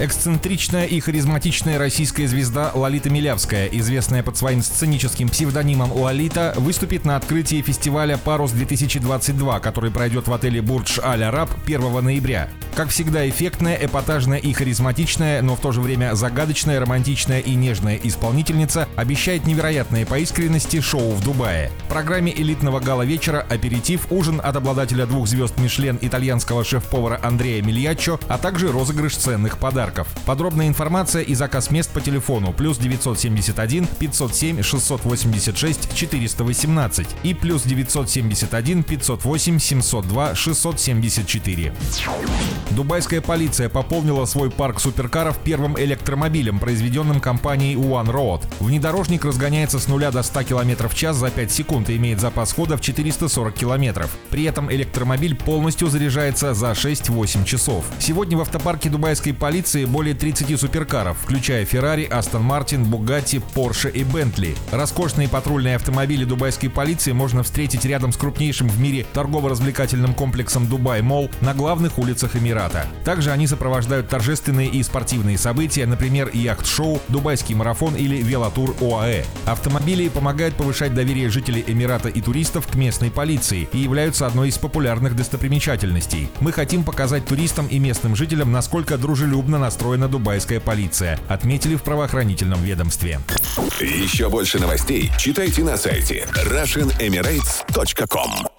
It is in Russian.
Эксцентричная и харизматичная российская звезда Лолита Милявская, известная под своим сценическим псевдонимом Лолита, выступит на открытии фестиваля «Парус-2022», который пройдет в отеле «Бурдж Аль Араб» 1 ноября. Как всегда, эффектная, эпатажная и харизматичная, но в то же время загадочная, романтичная и нежная исполнительница обещает невероятные по искренности шоу в Дубае. В программе элитного гала-вечера «Аперитив», ужин от обладателя двух звезд Мишлен итальянского шеф-повара Андрея Мильяччо, а также розыгрыш ценных подарков. Подробная информация и заказ мест по телефону плюс 971 507 686 418 и плюс 971 508 702 674. Дубайская полиция пополнила свой парк суперкаров первым электромобилем, произведенным компанией One Road. Внедорожник разгоняется с 0 до 100 км в час за 5 секунд и имеет запас хода в 440 км. При этом электромобиль полностью заряжается за 6-8 часов. Сегодня в автопарке дубайской полиции более 30 суперкаров, включая Ferrari, Aston Martin, Bugatti, Porsche и Bentley. Роскошные патрульные автомобили дубайской полиции можно встретить рядом с крупнейшим в мире торгово-развлекательным комплексом Дубай Молл на главных улицах Эмирата. Также они сопровождают торжественные и спортивные события, например, яхт-шоу, Дубайский марафон или велотур ОАЭ. Автомобили помогают повышать доверие жителей Эмирата и туристов к местной полиции и являются одной из популярных достопримечательностей. Мы хотим показать туристам и местным жителям, насколько дружелюбно настроена дубайская полиция, отметили в правоохранительном ведомстве. Еще больше новостей читайте на сайте RussianEmirates.com